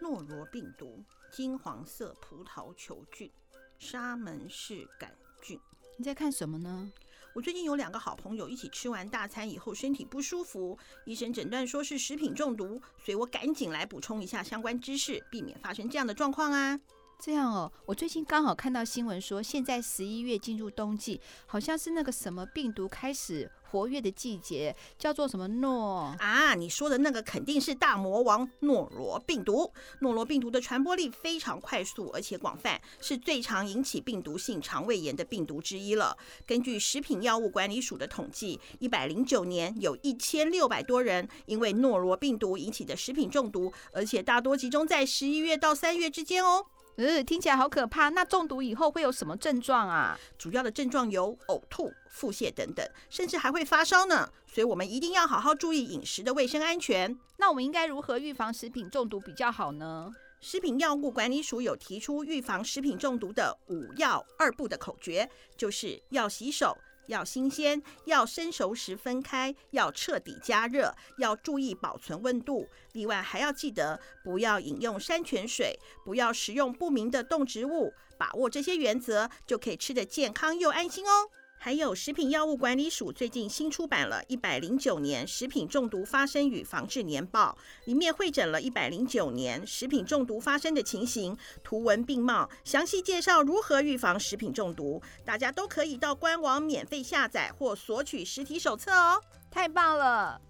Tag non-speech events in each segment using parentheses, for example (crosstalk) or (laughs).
诺罗病毒、金黄色葡萄球菌、沙门氏杆菌。你在看什么呢？我最近有两个好朋友一起吃完大餐以后身体不舒服，医生诊断说是食品中毒，所以我赶紧来补充一下相关知识，避免发生这样的状况啊。这样哦，我最近刚好看到新闻说，现在十一月进入冬季，好像是那个什么病毒开始活跃的季节，叫做什么诺啊？你说的那个肯定是大魔王诺罗病毒。诺罗病毒的传播力非常快速，而且广泛，是最常引起病毒性肠胃炎的病毒之一了。根据食品药物管理署的统计，一百零九年有一千六百多人因为诺罗病毒引起的食品中毒，而且大多集中在十一月到三月之间哦。呃，听起来好可怕。那中毒以后会有什么症状啊？主要的症状有呕吐、腹泻等等，甚至还会发烧呢。所以我们一定要好好注意饮食的卫生安全。那我们应该如何预防食品中毒比较好呢？食品药物管理署有提出预防食品中毒的五要二不的口诀，就是要洗手。要新鲜，要生熟时分开，要彻底加热，要注意保存温度。另外还要记得不要饮用山泉水，不要食用不明的动植物。把握这些原则，就可以吃得健康又安心哦。还有，食品药物管理署最近新出版了一百零九年食品中毒发生与防治年报，里面汇整了一百零九年食品中毒发生的情形，图文并茂，详细介绍如何预防食品中毒。大家都可以到官网免费下载或索取实体手册哦，太棒了！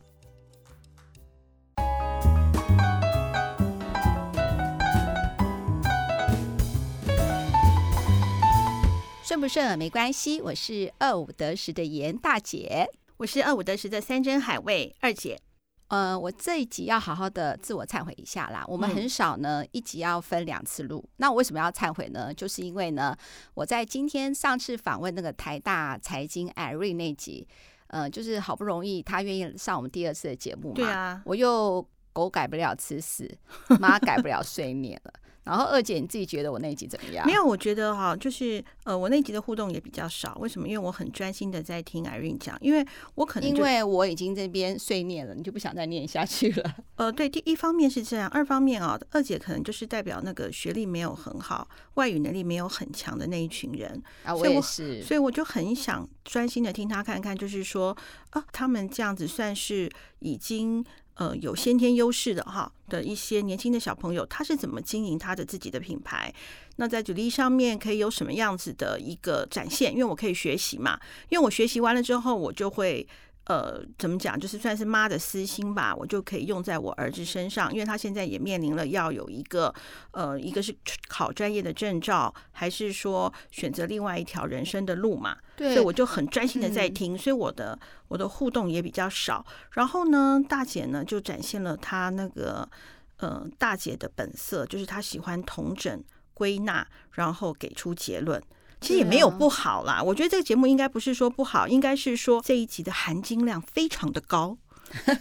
顺不顺没关系，我是二五得十的严大姐，我是二五得十的山珍海味二姐。呃，我这一集要好好的自我忏悔一下啦。我们很少呢，一集要分两次录。那我为什么要忏悔呢？就是因为呢，我在今天上次访问那个台大财经 Irene 那集，呃，就是好不容易他愿意上我们第二次的节目嘛。对啊，我又狗改不了吃屎，妈改不了睡眠了。然后二姐，你自己觉得我那一集怎么样？没有，我觉得哈，就是呃，我那一集的互动也比较少。为什么？因为我很专心的在听 Irene 讲，因为我可能因为我已经这边碎念了，你就不想再念下去了。(laughs) 呃，对，第一方面是这样，二方面啊，二姐可能就是代表那个学历没有很好、外语能力没有很强的那一群人啊，我也是，所以我就很想专心的听他看看，就是说啊，他们这样子算是已经。呃，有先天优势的哈的一些年轻的小朋友，他是怎么经营他的自己的品牌？那在主力上面可以有什么样子的一个展现？因为我可以学习嘛，因为我学习完了之后，我就会。呃，怎么讲？就是算是妈的私心吧，我就可以用在我儿子身上，因为他现在也面临了要有一个，呃，一个是考专业的证照，还是说选择另外一条人生的路嘛？对，所以我就很专心的在听，嗯、所以我的我的互动也比较少。然后呢，大姐呢就展现了她那个，呃，大姐的本色，就是她喜欢统整归纳，然后给出结论。其实也没有不好啦，我觉得这个节目应该不是说不好，应该是说这一集的含金量非常的高，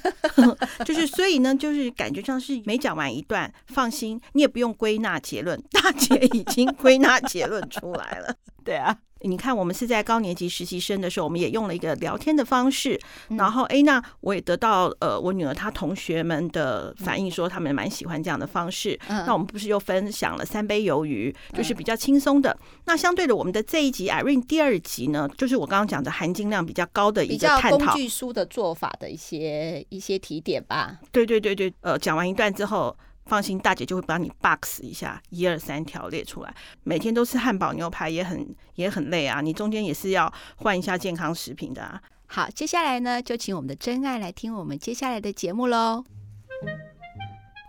(laughs) 就是所以呢，就是感觉上是每讲完一段，放心，你也不用归纳结论，大姐已经归纳结论出来了，(laughs) 对啊。你看，我们是在高年级实习生的时候，我们也用了一个聊天的方式。然后，哎，那我也得到呃，我女儿她同学们的反应，说他们蛮喜欢这样的方式。那我们不是又分享了三杯鱿鱼，就是比较轻松的。那相对的，我们的这一集 Irene 第二集呢，就是我刚刚讲的含金量比较高的一个探讨，工具书的做法的一些一些提点吧。对对对对，呃，讲完一段之后。放心，大姐就会帮你 box 一下，一二三条列出来。每天都吃汉堡牛排也很也很累啊，你中间也是要换一下健康食品的啊。好，接下来呢，就请我们的真爱来听我们接下来的节目喽。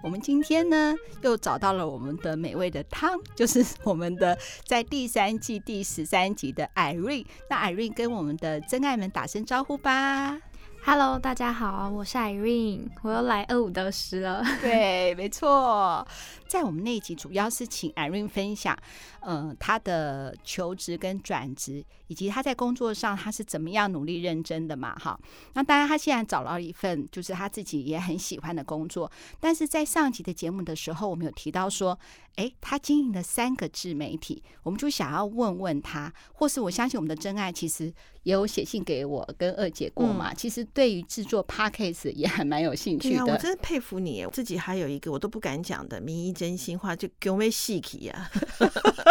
我们今天呢，又找到了我们的美味的汤，就是我们的在第三季第十三集的 Irene。那 Irene 跟我们的真爱们打声招呼吧。Hello，大家好，我是 Irene，我又来二五得十了。对，(laughs) 没错，在我们那一集主要是请 Irene 分享，嗯、呃，她的求职跟转职，以及她在工作上她是怎么样努力认真的嘛，哈。那当然，她现在找到了一份就是她自己也很喜欢的工作，但是在上集的节目的时候，我们有提到说，诶，他经营了三个自媒体，我们就想要问问他，或是我相信我们的真爱其实也有写信给我跟二姐过嘛，嗯、其实。对于制作 Podcast 也还蛮有兴趣的。啊，我真的佩服你，我自己还有一个我都不敢讲的名医真心话，就给我们细体呀！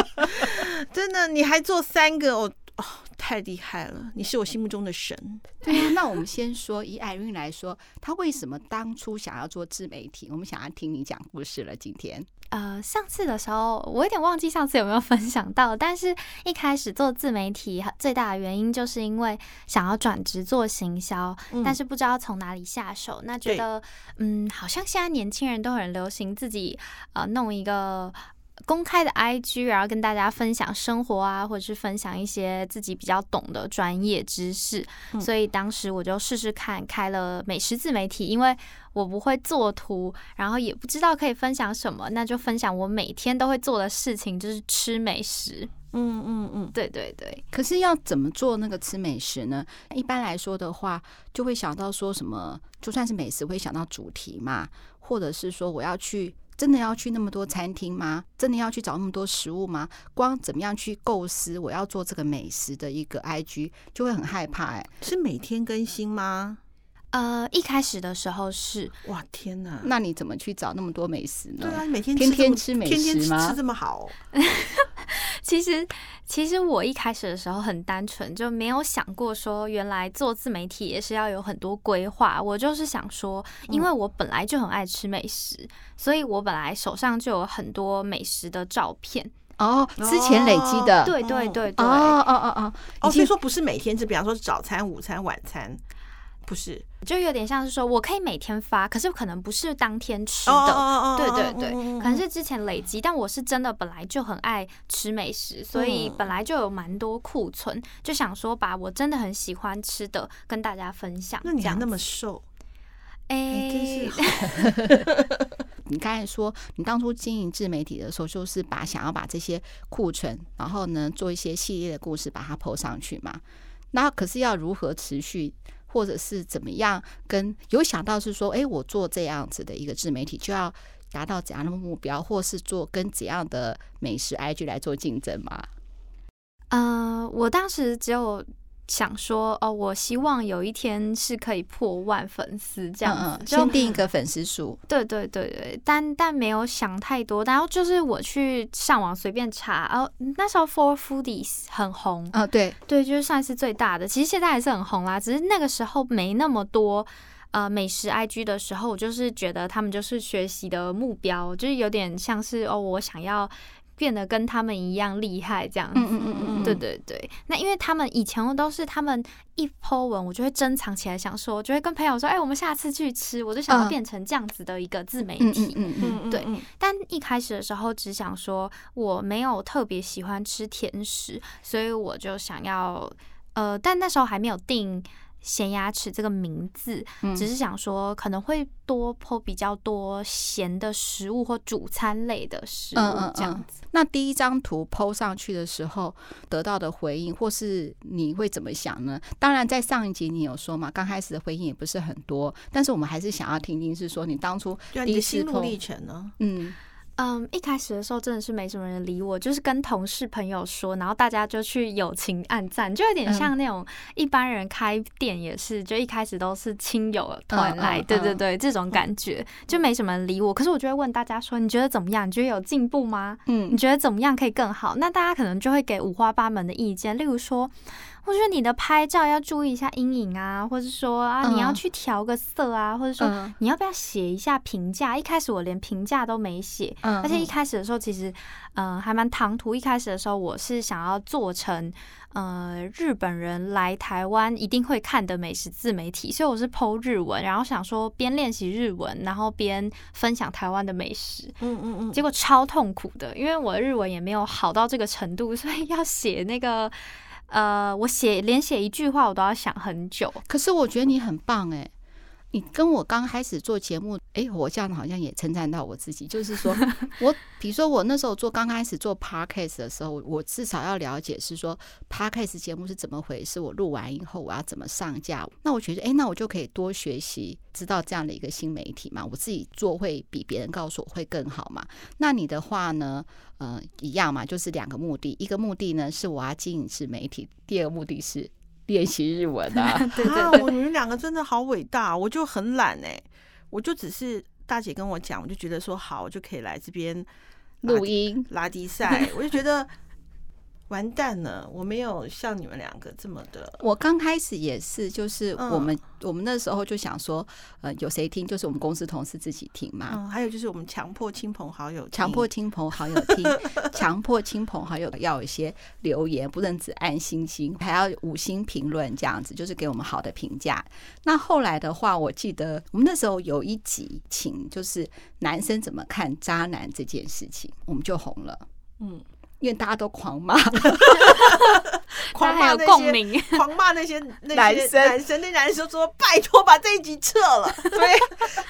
(laughs) 真的，你还做三个哦。哦，太厉害了！你是我心目中的神。对啊，那我们先说以 Irene 来说，他为什么当初想要做自媒体？我们想要听你讲故事了。今天，呃，上次的时候我有点忘记上次有没有分享到，但是一开始做自媒体最大的原因就是因为想要转职做行销，嗯，但是不知道从哪里下手。那觉得，嗯，好像现在年轻人都很流行自己呃弄一个。公开的 IG，然后跟大家分享生活啊，或者是分享一些自己比较懂的专业知识。嗯。所以当时我就试试看，开了美食自媒体，因为我不会做图，然后也不知道可以分享什么，那就分享我每天都会做的事情，就是吃美食。嗯嗯嗯，对对对。可是要怎么做那个吃美食呢？一般来说的话，就会想到说什么，就算是美食，会想到主题嘛，或者是说我要去。真的要去那么多餐厅吗？真的要去找那么多食物吗？光怎么样去构思我要做这个美食的一个 IG，就会很害怕哎、欸。是每天更新吗？呃，一开始的时候是。哇天哪！那你怎么去找那么多美食呢？对啊，每天天天吃美食吗？天天吃这么好。(laughs) 其实，其实我一开始的时候很单纯，就没有想过说原来做自媒体也是要有很多规划。我就是想说，因为我本来就很爱吃美食，嗯、所以我本来手上就有很多美食的照片哦，之前累积的。对对对对，哦哦哦哦，哦，所以说不是每天吃，比方说早餐、午餐、晚餐。不是，就有点像是说，我可以每天发，可是可能不是当天吃的，对对对，可能是之前累积。但我是真的本来就很爱吃美食，所以本来就有蛮多库存，就想说把我真的很喜欢吃的跟大家分享。那你还那么瘦，哎，真是。(laughs) (laughs) 你刚才说你当初经营自媒体的时候，就是把想要把这些库存，然后呢做一些系列的故事，把它 po 上去嘛。那可是要如何持续？或者是怎么样？跟有想到是说，哎，我做这样子的一个自媒体，就要达到怎样的目标，或是做跟怎样的美食 IG 来做竞争吗？呃，我当时只有。想说哦，我希望有一天是可以破万粉丝这样子，嗯、先定一个粉丝数。对对对对，但但没有想太多。然后就是我去上网随便查，哦，那时候 Four Foodies 很红啊、哦，对对，就是算是最大的。其实现在还是很红啦，只是那个时候没那么多呃美食 IG 的时候，我就是觉得他们就是学习的目标，就是有点像是哦，我想要。变得跟他们一样厉害，这样子。嗯嗯嗯嗯，对对对。那因为他们以前都是他们一 po 文，我就会珍藏起来，想说，我就会跟朋友说，哎、欸，我们下次去吃。我就想要变成这样子的一个自媒体。嗯嗯嗯，对。但一开始的时候，只想说我没有特别喜欢吃甜食，所以我就想要，呃，但那时候还没有定。咸牙齿这个名字，只是想说可能会多 po 比较多咸的食物或主餐类的食物这样子。那第一张图 po 上去的时候得到的回应，或是你会怎么想呢？当然，在上一集你有说嘛，刚开始的回应也不是很多，但是我们还是想要听听，是说你当初第一次 po 历程呢？嗯。嗯，一开始的时候真的是没什么人理我，就是跟同事朋友说，然后大家就去友情暗赞，就有点像那种一般人开店也是，就一开始都是亲友团来，对对对，这种感觉就没什么人理我。可是我就会问大家说，你觉得怎么样？你觉得有进步吗？嗯，你觉得怎么样可以更好？那大家可能就会给五花八门的意见，例如说。或者说你的拍照要注意一下阴影啊，或者说啊，你要去调个色啊，或者说你要不要写一下评价？一开始我连评价都没写，而且一开始的时候其实嗯还蛮唐突。一开始的时候我是想要做成呃日本人来台湾一定会看的美食自媒体，所以我是 po 日文，然后想说边练习日文，然后边分享台湾的美食。嗯嗯嗯，结果超痛苦的，因为我的日文也没有好到这个程度，所以要写那个。呃，我写连写一句话我都要想很久。可是我觉得你很棒哎，你跟我刚开始做节目，哎，我这样好像也称赞到我自己，就是说 (laughs) 我，比如说我那时候做刚开始做 podcast 的时候，我至少要了解是说 podcast 节目是怎么回事，我录完以后我要怎么上架。那我觉得，哎，那我就可以多学习，知道这样的一个新媒体嘛，我自己做会比别人告诉我会更好嘛。那你的话呢？呃，一样嘛，就是两个目的，一个目的呢是我要经营自媒体，第二个目的是练习日文啊。(laughs) 对对啊，对，我你们两个真的好伟大，我就很懒哎、欸，我就只是大姐跟我讲，我就觉得说好，我就可以来这边录音拉迪赛，我就觉得。完蛋了，我没有像你们两个这么的。我刚开始也是，就是我们、嗯、我们那时候就想说，呃，有谁听，就是我们公司同事自己听嘛。嗯，还有就是我们强迫亲朋好友，强迫亲朋好友听，(laughs) 强迫亲朋好友要有一些留言，不能只按星星，还要五星评论，这样子就是给我们好的评价。那后来的话，我记得我们那时候有一集，请就是男生怎么看渣男这件事情，我们就红了。嗯。因为大家都狂骂，(laughs) 狂骂那些，(laughs) 狂骂那些男生，男生那男生说：“拜托把这一集撤了。(laughs) ”对，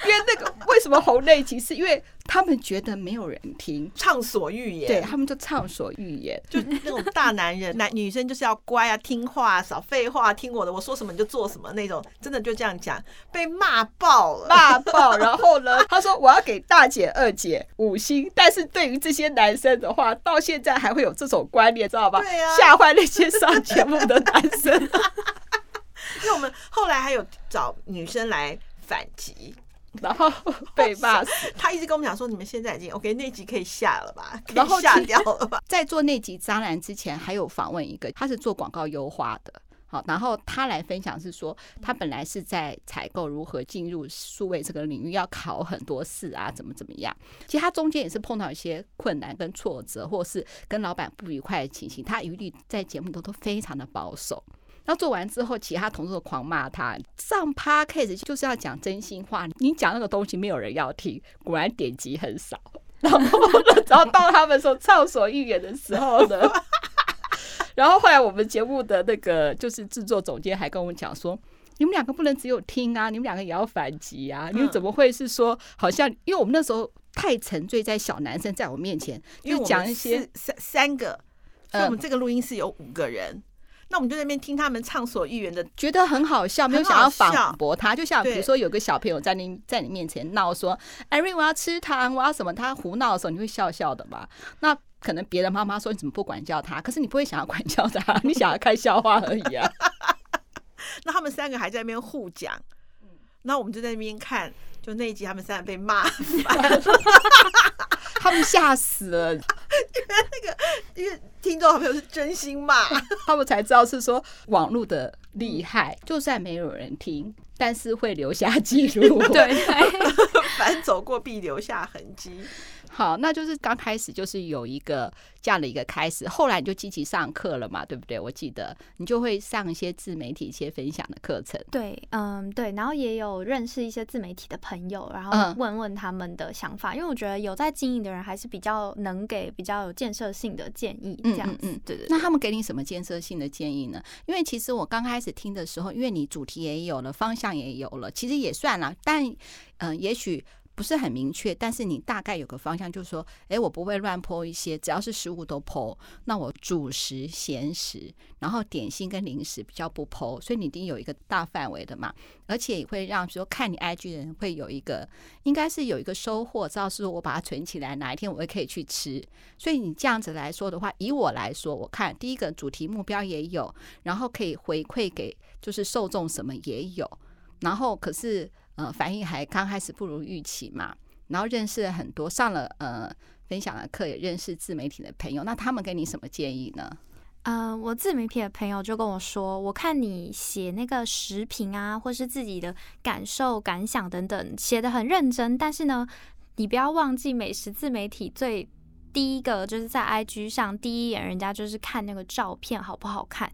因为那个为什么红那一集，是因为。他们觉得没有人听，畅所欲言。对，他们就畅所欲言，就那种大男人，(laughs) 男女生就是要乖啊，听话，啊少废话，听我的，我说什么你就做什么那种，真的就这样讲，被骂爆了，骂爆。然后呢，他说我要给大姐、二姐五星，但是对于这些男生的话，到现在还会有这种观念，知道吧？对啊，吓坏那些上节目的男生。(laughs) 因为我们后来还有找女生来反击。然后 (laughs) 被骂死，他一直跟我们讲说：“你们现在已经 OK，那集可以下了吧？(laughs) 可以下掉了吧？” (laughs) 在做那集渣男之前，还有访问一个，他是做广告优化的，好，然后他来分享是说，他本来是在采购如何进入数位这个领域，要考很多试啊，怎么怎么样。其实他中间也是碰到一些困难跟挫折，或是跟老板不愉快的情形，他一律在节目中都非常的保守。然后做完之后，其他同事都狂骂他。上 Podcast 就是要讲真心话，你讲那个东西没有人要听，果然点击很少。然后，(laughs) 然后到他们说畅所欲言的时候呢，(laughs) 然后后来我们节目的那个就是制作总监还跟我们讲说：“你们两个不能只有听啊，你们两个也要反击啊！你们怎么会是说好像？因为我们那时候太沉醉在小男生在我面前，就讲一些三三个，所以我们这个录音室有五个人。”那我们就在那边听他们畅所欲言的，觉得很好笑，没有想要反驳他。就像比如说，有个小朋友在你在你面前闹说：“Irene，我要吃糖，我要什么？”他胡闹的时候，你会笑笑的嘛？那可能别的妈妈说：“你怎么不管教他？”可是你不会想要管教他，(laughs) 你想要看笑话而已啊。(laughs) 那他们三个还在那边互讲，那我们就在那边看，就那一集他们三个被骂 (laughs) 他们吓死了，那个，因为听众好朋友是真心骂，(laughs) 他们才知道是说网络的厉害，就算没有人听，但是会留下记录。(laughs) 对，(laughs) 反走过必留下痕迹。好，那就是刚开始就是有一个这样的一个开始，后来你就积极上课了嘛，对不对？我记得你就会上一些自媒体一些分享的课程。对，嗯，对，然后也有认识一些自媒体的朋友，然后问问他们的想法，嗯、因为我觉得有在经营的人还是比较能给比较有建设性的建议，这样子。嗯，嗯，对，对对。那他们给你什么建设性的建议呢？因为其实我刚开始听的时候，因为你主题也有了，方向也有了，其实也算了，但嗯、呃，也许。不是很明确，但是你大概有个方向，就是说，哎，我不会乱 po 一些，只要是食物都 po。那我主食、咸食，然后点心跟零食比较不剖所以你一定有一个大范围的嘛，而且也会让说看你 IG 的人会有一个，应该是有一个收获，知道是我把它存起来，哪一天我会可以去吃。所以你这样子来说的话，以我来说，我看第一个主题目标也有，然后可以回馈给就是受众什么也有，然后可是。呃，反应还刚开始不如预期嘛，然后认识了很多，上了呃分享的课，也认识自媒体的朋友。那他们给你什么建议呢？嗯、呃，我自媒体的朋友就跟我说，我看你写那个食评啊，或是自己的感受、感想等等，写得很认真。但是呢，你不要忘记，美食自媒体最第一个就是在 IG 上第一眼，人家就是看那个照片好不好看。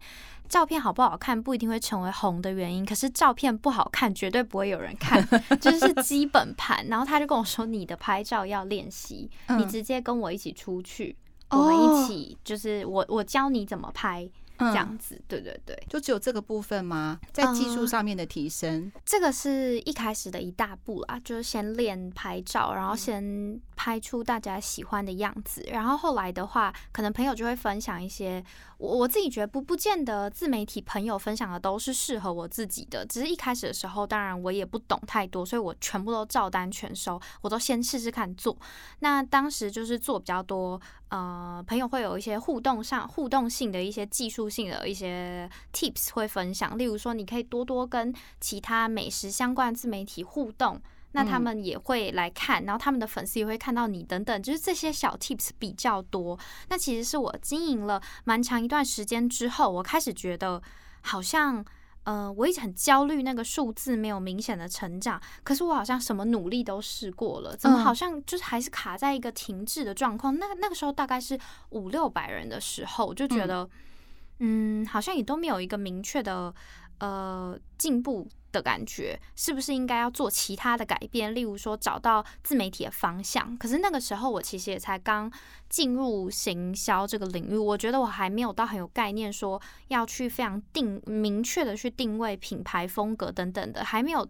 照片好不好看不一定会成为红的原因，可是照片不好看绝对不会有人看，(laughs) 就是基本盘。然后他就跟我说：“你的拍照要练习，你直接跟我一起出去，我们一起就是我我教你怎么拍。”这样子，对对对，就只有这个部分吗？在技术上面的提升，呃，这个是一开始的一大步啦，就是先练拍照，然后先拍出大家喜欢的样子，然后后来的话，可能朋友就会分享一些，我我自己觉得不不见得自媒体朋友分享的都是适合我自己的，只是一开始的时候，当然我也不懂太多，所以我全部都照单全收，我都先试试看做。那当时就是做比较多，呃，朋友会有一些互动上互动性的一些技术。性的一些 tips 会分享，例如说，你可以多多跟其他美食相关自媒体互动，那他们也会来看，然后他们的粉丝也会看到你等等，就是这些小 tips 比较多。那其实是我经营了蛮长一段时间之后，我开始觉得好像。呃，我一直很焦虑，那个数字没有明显的成长。可是我好像什么努力都试过了，怎么好像就是还是卡在一个停滞的状况？那那个时候大概是五六百人的时候，我就觉得，嗯，好像也都没有一个明确的呃进步。的感觉是不是应该要做其他的改变？例如说找到自媒体的方向。可是那个时候我其实也才刚进入行销这个领域，我觉得我还没有到很有概念，说要去非常定明确的去定位品牌风格等等的，还没有，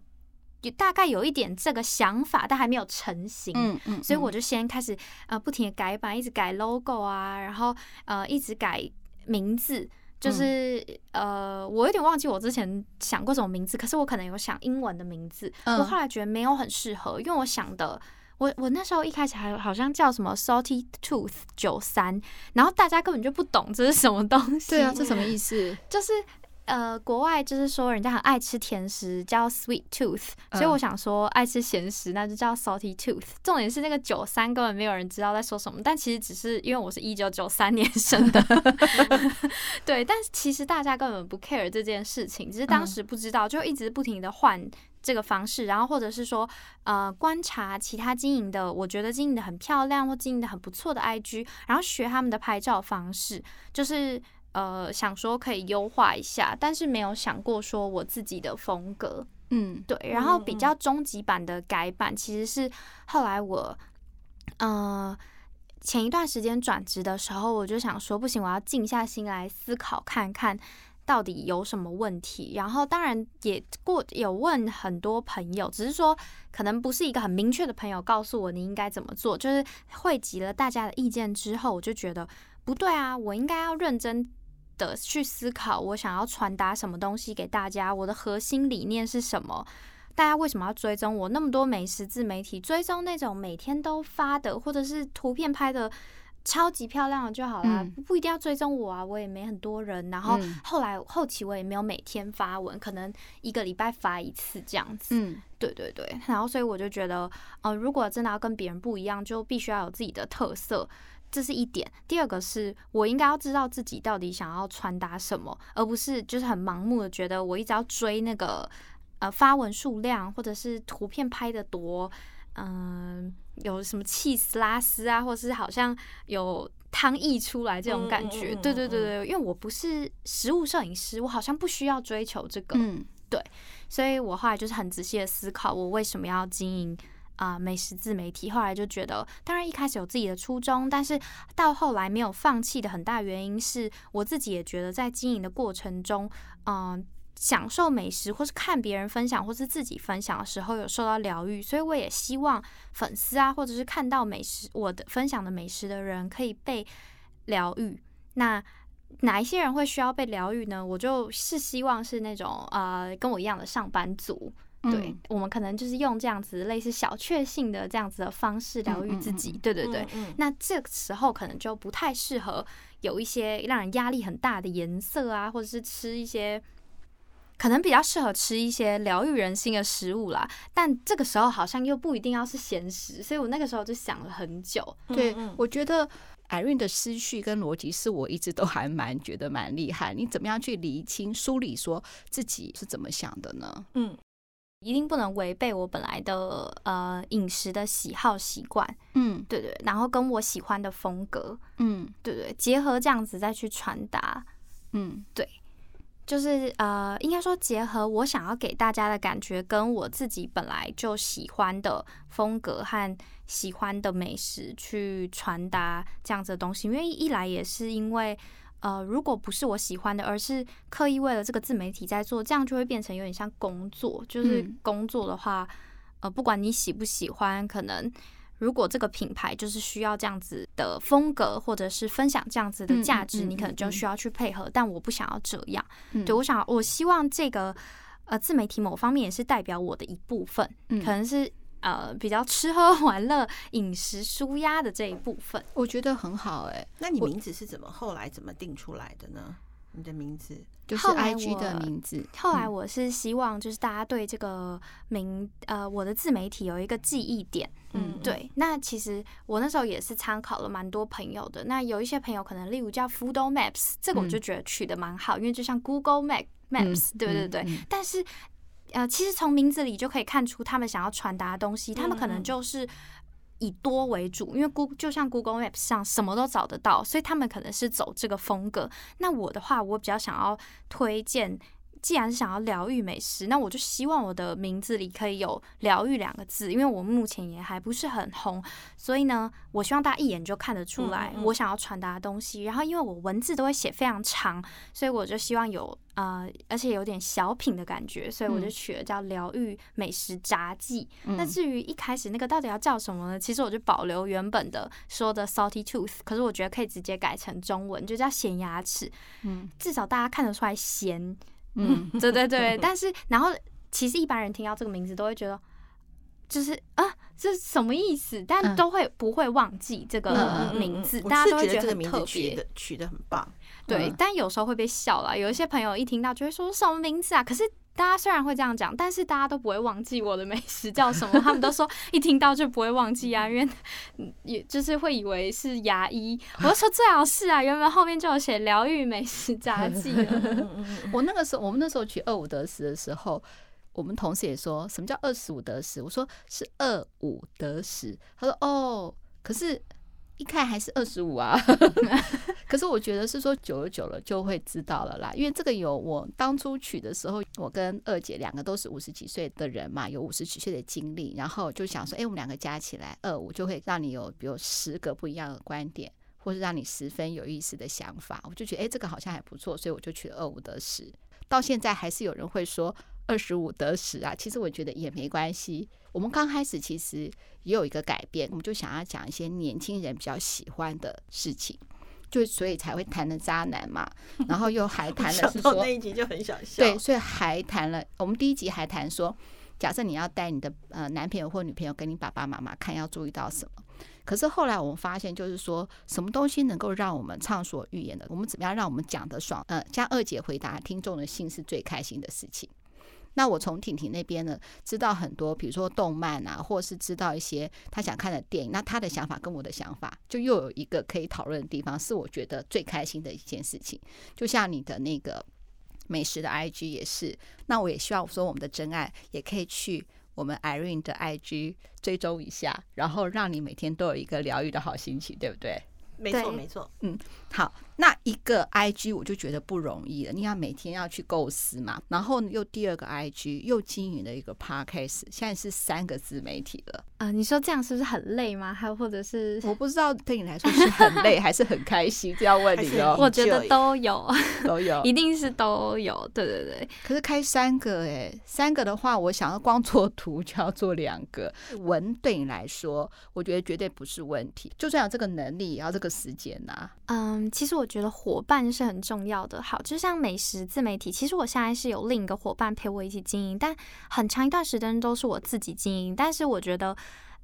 也大概有一点这个想法，但还没有成型。嗯嗯，嗯，所以我就先开始呃不停的改版，一直改 logo 啊，然后呃一直改名字。就是呃，我有点忘记我之前想过什么名字，可是我可能有想英文的名字，我后来觉得没有很适合，因为我想的，我我那时候一开始还好像叫什么 Salty Tooth 九三，然后大家根本就不懂这是什么东西，对啊，这什么意思？就是。呃，国外就是说人家很爱吃甜食，叫 sweet tooth，所以我想说爱吃咸食，那就叫 salty tooth。重点是那个九三根本没有人知道在说什么，但其实只是因为我是一九九三年生的，(laughs) 对。但是其实大家根本不 care 这件事情，只是当时不知道，就一直不停的换这个方式，然后或者是说呃观察其他经营的，我觉得经营的很漂亮或经营的很不错的 IG，然后学他们的拍照方式，就是。呃，想说可以优化一下，但是没有想过说我自己的风格，嗯，对。然后比较终极版的改版，其实是后来我，呃，前一段时间转职的时候，我就想说，不行，我要静下心来思考，看看到底有什么问题。然后当然也过有问很多朋友，只是说可能不是一个很明确的朋友告诉我你应该怎么做。就是汇集了大家的意见之后，我就觉得不对啊，我应该要认真。的去思考，我想要传达什么东西给大家，我的核心理念是什么？大家为什么要追踪我？那么多美食自媒体，追踪那种每天都发的，或者是图片拍的超级漂亮的就好啦，不一定要追踪我啊，我也没很多人。然后后来后期我也没有每天发文，可能一个礼拜发一次这样子。嗯，对对对。然后所以我就觉得，呃，如果真的要跟别人不一样，就必须要有自己的特色。这是一点，第二个是我应该要知道自己到底想要传达什么，而不是就是很盲目的觉得我一直要追那个呃发文数量，或者是图片拍的多，嗯、呃，有什么气死拉丝啊，或者是好像有汤溢出来这种感觉。对对对对，因为我不是食物摄影师，我好像不需要追求这个。嗯，对，所以我后来就是很仔细的思考，我为什么要经营。啊、美食自媒体，后来就觉得，当然一开始有自己的初衷，但是到后来没有放弃的很大原因是我自己也觉得在经营的过程中，嗯、享受美食，或是看别人分享，或是自己分享的时候有受到疗愈，所以我也希望粉丝啊，或者是看到美食我的分享的美食的人可以被疗愈。那哪一些人会需要被疗愈呢？我就是希望是那种呃跟我一样的上班族。对，我们可能就是用这样子类似小确幸的这样子的方式疗愈自己。对对对，那这个时候可能就不太适合有一些让人压力很大的颜色啊，或者是吃一些可能比较适合吃一些疗愈人心的食物啦。但这个时候好像又不一定要是咸食，所以我那个时候就想了很久。对，我觉得 Irene 的思绪跟逻辑是我一直都还蛮觉得蛮厉害。你怎么样去理清梳理，说自己是怎么想的呢？嗯。一定不能违背我本来的呃饮食的喜好习惯，嗯，对对，然后跟我喜欢的风格，嗯，对对，结合这样子再去传达，嗯，对，就是呃，应该说结合我想要给大家的感觉，跟我自己本来就喜欢的风格和喜欢的美食去传达这样子的东西，因为一来也是因为。呃，如果不是我喜欢的，而是刻意为了这个自媒体在做，这样就会变成有点像工作。就是工作的话，嗯、呃，不管你喜不喜欢，可能如果这个品牌就是需要这样子的风格，或者是分享这样子的价值，你可能就需要去配合。但我不想要这样，嗯、对，我想，我希望这个呃自媒体某方面也是代表我的一部分，嗯、可能是。呃，比较吃喝玩乐、(laughs) 饮食舒压的这一部分，我觉得很好哎、欸。那你名字是怎么后来怎么定出来的呢？你的名字？就是 IG 的名字。后来我是希望，就是大家对这个名呃我的自媒体有一个记忆点。嗯，对。那其实我那时候也是参考了蛮多朋友的。那有一些朋友可能例如叫 Foodle Maps，这个我就觉得取得蛮好，因为就像 Google Map Maps，对对对。但是呃，其实从名字里就可以看出他们想要传达的东西，他们可能就是。以多为主，因为 Google 就像 Google Maps 上什么都找得到，所以他们可能是走这个风格。那我的话，我比较想要推荐。既然是想要疗愈美食，那我就希望我的名字里可以有“疗愈”两个字，因为我目前也还不是很红，所以呢，我希望大家一眼就看得出来我想要传达的东西。然后，因为我文字都会写非常长，所以我就希望有呃，而且有点小品的感觉，所以我就取了叫“疗愈美食杂记”。那至于一开始那个到底要叫什么呢？其实我就保留原本的说的 “salty tooth”，可是我觉得可以直接改成中文，就叫“咸牙齿”。嗯，至少大家看得出来咸。嗯，(laughs) 对对对，但是然后其实一般人听到这个名字都会觉得，就是啊，这是什么意思？但都会不会忘记这个名字？大家都会觉得这个名字取的取的很棒。对，但有时候会被笑了。有一些朋友一听到就会说什么名字啊？可是。大家虽然会这样讲，但是大家都不会忘记我的美食叫什么。他们都说 (laughs) 一听到就不会忘记啊，因为也就是会以为是牙医。我就说最好是啊，原本后面就有写疗愈美食札记。(laughs) 我那个时候，我们那时候取二五得十的时候，我们同事也说什么叫二十五得十？我说是二五得十。他说哦，可是。一看还是二十五啊，(laughs) 可是我觉得是说久了久了就会知道了啦，因为这个有我当初取的时候，我跟二姐两个都是五十几岁的人嘛，有五十几岁的经历，然后就想说，哎，我们两个加起来二五就会让你有比如十个不一样的观点，或是让你十分有意思的想法，我就觉得哎，这个好像还不错，所以我就取二五得十。到现在还是有人会说二十五得十啊，其实我觉得也没关系。我们刚开始其实也有一个改变，我们就想要讲一些年轻人比较喜欢的事情，就所以才会谈的渣男嘛，(laughs) 然后又还谈了是说那一集就很想笑，对，所以还谈了。我们第一集还谈说，假设你要带你的呃男朋友或女朋友跟你爸爸妈妈看，要注意到什么。可是后来我们发现，就是说什么东西能够让我们畅所欲言的，我们怎么样让我们讲得爽？呃，像二姐回答听众的信是最开心的事情。那我从婷婷那边呢，知道很多，比如说动漫啊，或是知道一些她想看的电影。那她的想法跟我的想法，就又有一个可以讨论的地方，是我觉得最开心的一件事情。就像你的那个美食的 IG 也是，那我也希望说我们的真爱也可以去我们 Irene 的 IG 追踪一下，然后让你每天都有一个疗愈的好心情，对不对？没错，没错。嗯，好。那一个 IG 我就觉得不容易了，你要每天要去构思嘛，然后又第二个 IG 又经营了一个 Podcast，现在是三个自媒体了。啊、呃，你说这样是不是很累吗？还有或者是我不知道对你来说是很累还是很开心？这要问你哦。(laughs) 我觉得都有，都有，(laughs) 一定是都有。对对对。可是开三个哎，三个的话，我想要光做图就要做两个。文对你来说，我觉得绝对不是问题。就算有这个能力，也要这个时间呐、啊。嗯，其实我。觉得伙伴是很重要的。好，就像美食自媒体，其实我现在是有另一个伙伴陪我一起经营，但很长一段时间都是我自己经营。但是我觉得，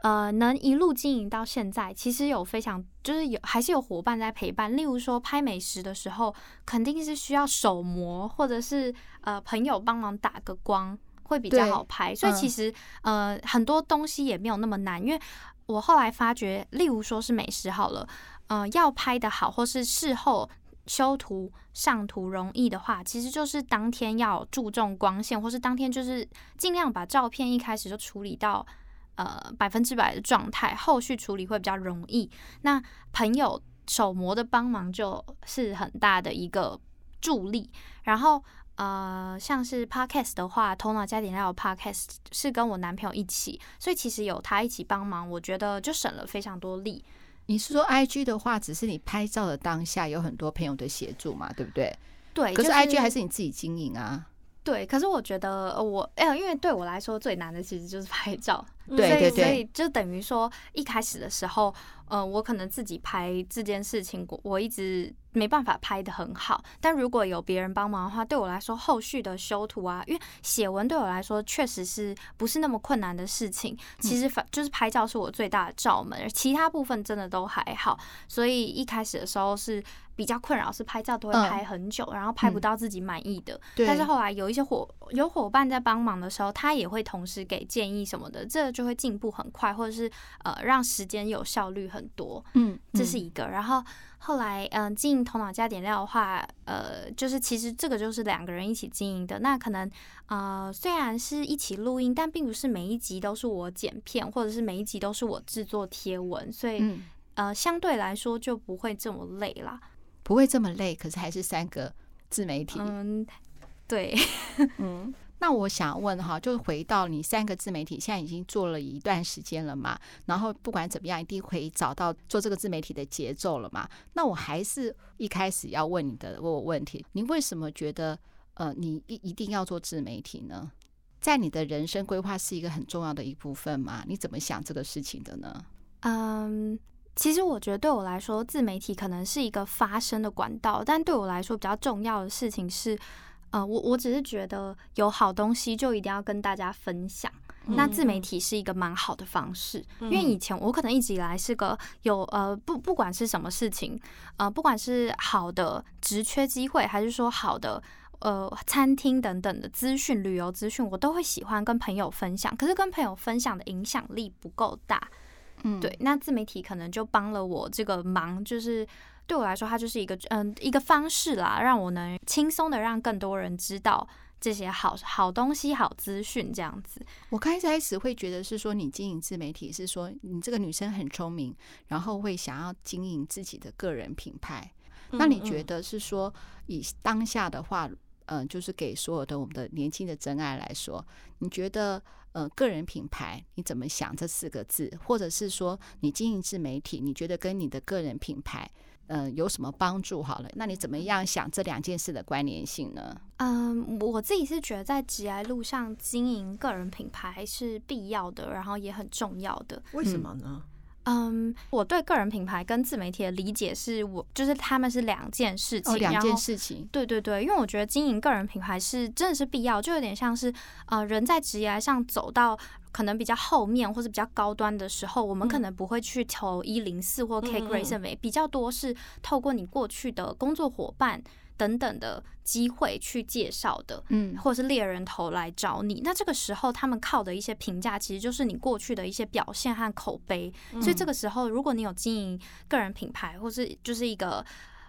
呃，能一路经营到现在，其实有非常就是有还是有伙伴在陪伴。例如说拍美食的时候，肯定是需要手模，或者是呃朋友帮忙打个光，会比较好拍。所以其实呃很多东西也没有那么难，因为我后来发觉，例如说是美食好了。呃，要拍的好，或是事后修图上图容易的话，其实就是当天要注重光线，或是当天就是尽量把照片一开始就处理到呃百分之百的状态，后续处理会比较容易。那朋友手模的帮忙就是很大的一个助力。然后呃，像是 Podcast 的话，头脑加点料 Podcast 是跟我男朋友一起，所以其实有他一起帮忙，我觉得就省了非常多力。你是说 IG 的话，只是你拍照的当下有很多朋友的协助嘛，对不对？对。可是 IG 还是你自己经营啊。对。可是我觉得我，哎，因为对我来说最难的其实就是拍照。对对对，所以就等于说一开始的时候，呃，我可能自己拍这件事情，我我一直。没办法拍的很好，但如果有别人帮忙的话，对我来说后续的修图啊，因为写文对我来说确实是不是那么困难的事情。其实反就是拍照是我最大的罩门，其他部分真的都还好。所以一开始的时候是比较困扰，是拍照都会拍很久，然后拍不到自己满意的。但是后来有一些伙有伙伴在帮忙的时候，他也会同时给建议什么的，这就会进步很快，或者是呃让时间有效率很多。嗯，这是一个。然后。后来，嗯、呃，经营头脑加点料的话，呃，就是其实这个就是两个人一起经营的。那可能，呃，虽然是一起录音，但并不是每一集都是我剪片，或者是每一集都是我制作贴文，所以，嗯、呃，相对来说就不会这么累啦。不会这么累，可是还是三个自媒体。嗯，对，(laughs) 嗯。那我想问哈，就是回到你三个自媒体，现在已经做了一段时间了嘛？然后不管怎么样，一定可以找到做这个自媒体的节奏了嘛？那我还是一开始要问你的问我问题，你为什么觉得呃，你一一定要做自媒体呢？在你的人生规划是一个很重要的一部分吗？你怎么想这个事情的呢？嗯，其实我觉得对我来说，自媒体可能是一个发声的管道，但对我来说比较重要的事情是。呃，我我只是觉得有好东西就一定要跟大家分享。嗯、那自媒体是一个蛮好的方式，嗯、因为以前我可能一直以来是个有呃不不管是什么事情，呃不管是好的职缺机会，还是说好的呃餐厅等等的资讯、旅游资讯，我都会喜欢跟朋友分享。可是跟朋友分享的影响力不够大，嗯，对。那自媒体可能就帮了我这个忙，就是。对我来说，它就是一个嗯一个方式啦，让我能轻松的让更多人知道这些好好东西、好资讯这样子。我开始开始会觉得是说，你经营自媒体是说你这个女生很聪明，然后会想要经营自己的个人品牌。那你觉得是说，以当下的话，嗯，就是给所有的我们的年轻的真爱来说，你觉得呃个人品牌你怎么想这四个字？或者是说你经营自媒体，你觉得跟你的个人品牌？嗯、呃，有什么帮助？好了，那你怎么样想这两件事的关联性呢？嗯，我自己是觉得在职业路上经营个人品牌是必要的，然后也很重要的。为什么呢？嗯嗯，我对个人品牌跟自媒体的理解是我就是他们是两件事情，两件事情。对对对，因为我觉得经营个人品牌是真的是必要，就有点像是呃人在职业上走到可能比较后面或者比较高端的时候，我们可能不会去投一零四或 K Grade 认为比较多是透过你过去的工作伙伴。等等的机会去介绍的，嗯，或者是猎人头来找你，那这个时候他们靠的一些评价，其实就是你过去的一些表现和口碑。所以这个时候，如果你有经营个人品牌，或是就是一个，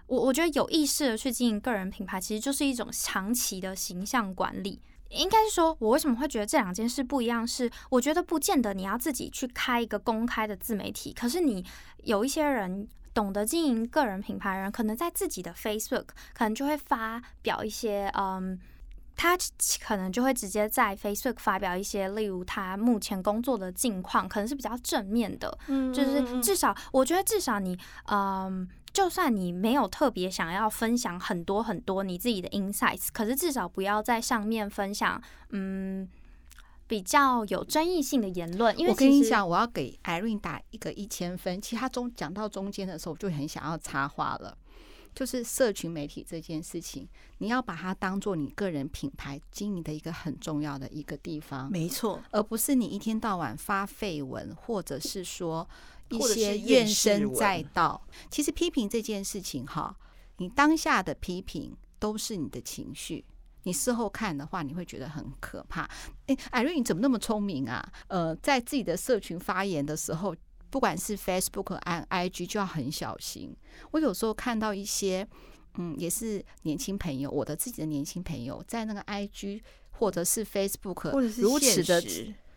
我我觉得有意识的去经营个人品牌，其实就是一种长期的形象管理。应该是说，我为什么会觉得这两件事不一样？是我觉得不见得你要自己去开一个公开的自媒体，可是你有一些人。懂得经营个人品牌的人，可能在自己的 Facebook 可能就会发表一些，嗯，他可能就会直接在 Facebook 发表一些，例如他目前工作的近况，可能是比较正面的，嗯，就是至少我觉得至少你，嗯，就算你没有特别想要分享很多很多你自己的 insights，可是至少不要在上面分享，嗯。比较有争议性的言论，因为我跟你讲，我要给 Irene 打一个一千分。其实他中讲到中间的时候，我就很想要插话了。就是社群媒体这件事情，你要把它当做你个人品牌经营的一个很重要的一个地方，没错，而不是你一天到晚发绯闻，或者是说一些怨声载道。其实批评这件事情，哈，你当下的批评都是你的情绪。你事后看的话，你会觉得很可怕。诶，艾瑞，你怎么那么聪明啊？呃，在自己的社群发言的时候，不管是 Facebook 和 IG，就要很小心。我有时候看到一些，嗯，也是年轻朋友，我的自己的年轻朋友，在那个 IG 或者是 Facebook，或者是如此的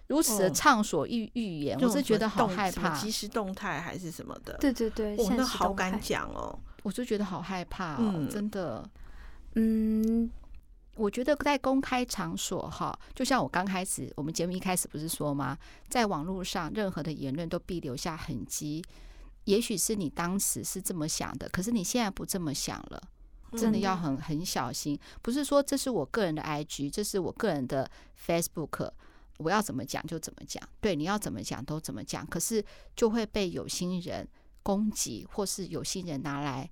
如此的畅所欲欲言，我是觉得好害怕。即时动态还是什么的？对对对，我那好敢讲哦，我就觉得好害怕哦，嗯、真的，嗯。我觉得在公开场所哈，就像我刚开始，我们节目一开始不是说吗？在网络上，任何的言论都必留下痕迹。也许是你当时是这么想的，可是你现在不这么想了，真的要很很小心。不是说这是我个人的 IG，这是我个人的 Facebook。我要怎么讲就怎么讲，对，你要怎么讲都怎么讲，可是就会被有心人攻击，或是有心人拿来，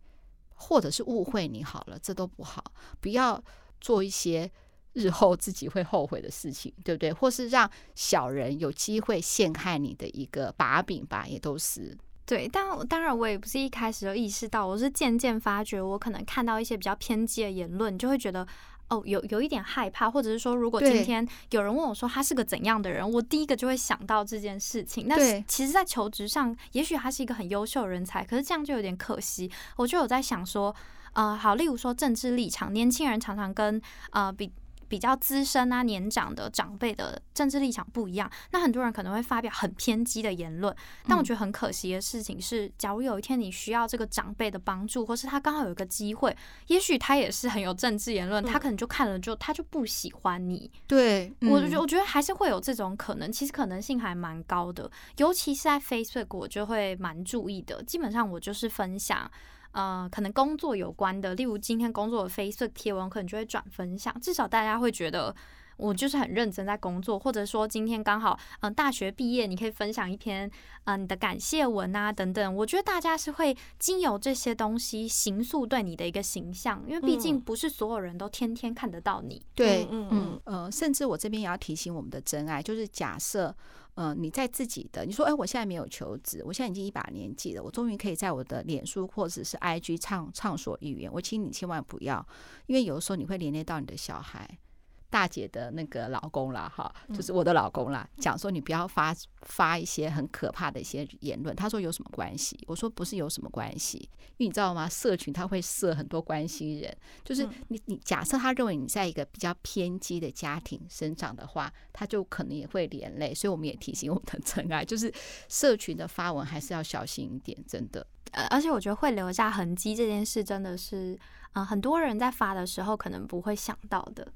或者是误会你好了，这都不好，不要做一些日后自己会后悔的事情，对不对？或是让小人有机会陷害你的一个把柄吧，也都是。对，但当然我也不是一开始就意识到，我是渐渐发觉，我可能看到一些比较偏激的言论，就会觉得哦，有有一点害怕，或者是说，如果今天有人问我说他是个怎样的人，我第一个就会想到这件事情。那其实，在求职上，也许他是一个很优秀的人才，可是这样就有点可惜。我就有在想说，呃，好，例如说政治立场，年轻人常常跟呃比。比较资深啊、年长的长辈的政治立场不一样，那很多人可能会发表很偏激的言论。但我觉得很可惜的事情是，假如有一天你需要这个长辈的帮助，或是他刚好有一个机会，也许他也是很有政治言论，他可能就看了就他就不喜欢你。对，我觉我觉得还是会有这种可能，其实可能性还蛮高的，尤其是在 Facebook，我就会蛮注意的。基本上我就是分享。呃，可能工作有关的，例如今天工作的 Facebook 贴文，可能就会转分享，至少大家会觉得我就是很认真在工作，或者说今天刚好嗯、呃、大学毕业，你可以分享一篇嗯、呃、你的感谢文啊等等，我觉得大家是会经由这些东西形塑对你的一个形象，因为毕竟不是所有人都天天看得到你。嗯、对，嗯嗯呃，甚至我这边也要提醒我们的真爱，就是假设。嗯、呃，你在自己的，你说，哎，我现在没有求职，我现在已经一把年纪了，我终于可以在我的脸书或者是 IG 畅畅所欲言。我请你千万不要，因为有的时候你会连累到你的小孩。大姐的那个老公啦，哈，就是我的老公啦，讲说你不要发发一些很可怕的一些言论。他说有什么关系？我说不是有什么关系，因为你知道吗？社群他会设很多关系人，就是你你假设他认为你在一个比较偏激的家庭生长的话，他就可能也会连累。所以我们也提醒我们的真爱，(laughs) 就是社群的发文还是要小心一点，真的。呃，而且我觉得会留下痕迹这件事，真的是，嗯、呃，很多人在发的时候可能不会想到的。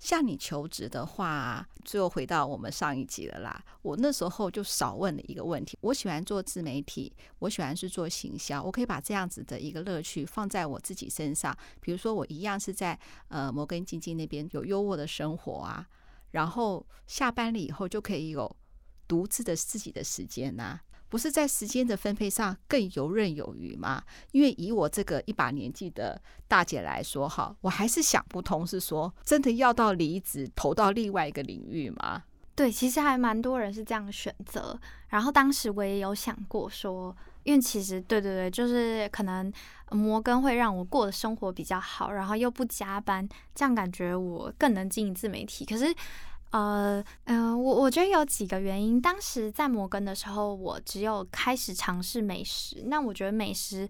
像你求职的话，最后回到我们上一集了啦。我那时候就少问了一个问题：我喜欢做自媒体，我喜欢是做行销，我可以把这样子的一个乐趣放在我自己身上。比如说，我一样是在呃摩根经纪那边有优渥的生活啊，然后下班了以后就可以有独自的自己的时间呐、不是在时间的分配上更游刃有余吗？因为以我这个一把年纪的大姐来说，哈，我还是想不通，是说真的要到离职投到另外一个领域吗？对，其实还蛮多人是这样选择。然后当时我也有想过说，因为其实对对对，就是可能摩根会让我过的生活比较好，然后又不加班，这样感觉我更能经营自媒体。可是。呃嗯、呃，我我觉得有几个原因。当时在摩根的时候，我只有开始尝试美食。那我觉得美食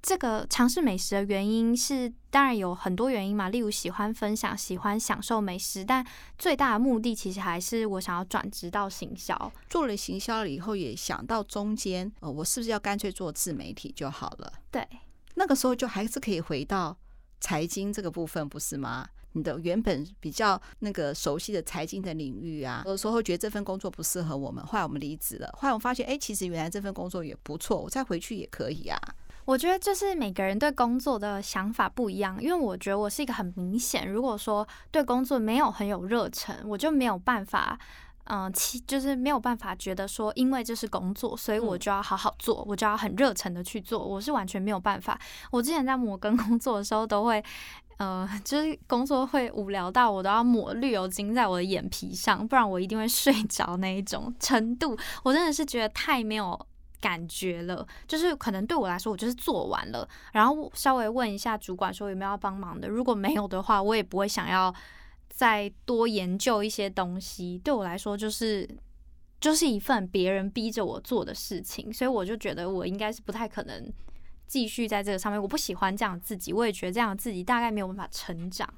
这个尝试美食的原因是，当然有很多原因嘛，例如喜欢分享、喜欢享受美食。但最大的目的其实还是我想要转职到行销。做了行销了以后，也想到中间，呃，我是不是要干脆做自媒体就好了？对，那个时候就还是可以回到财经这个部分，不是吗？你的原本比较那个熟悉的财经的领域啊，有时候觉得这份工作不适合我们，后来我们离职了。后来我发现，哎，其实原来这份工作也不错，我再回去也可以啊。我觉得就是每个人对工作的想法不一样，因为我觉得我是一个很明显，如果说对工作没有很有热忱，我就没有办法，嗯、呃，其就是没有办法觉得说，因为这是工作，所以我就要好好做，我就要很热忱的去做，我是完全没有办法。我之前在摩根工作的时候，都会。呃，(laughs) 就是工作会无聊到我都要抹绿油精在我的眼皮上，不然我一定会睡着那一种程度。我真的是觉得太没有感觉了。就是可能对我来说，我就是做完了，然后稍微问一下主管说有没有要帮忙的。如果没有的话，我也不会想要再多研究一些东西。对我来说，就是就是一份别人逼着我做的事情，所以我就觉得我应该是不太可能。继续在这个上面，我不喜欢这样的自己，我也觉得这样的自己大概没有办法成长。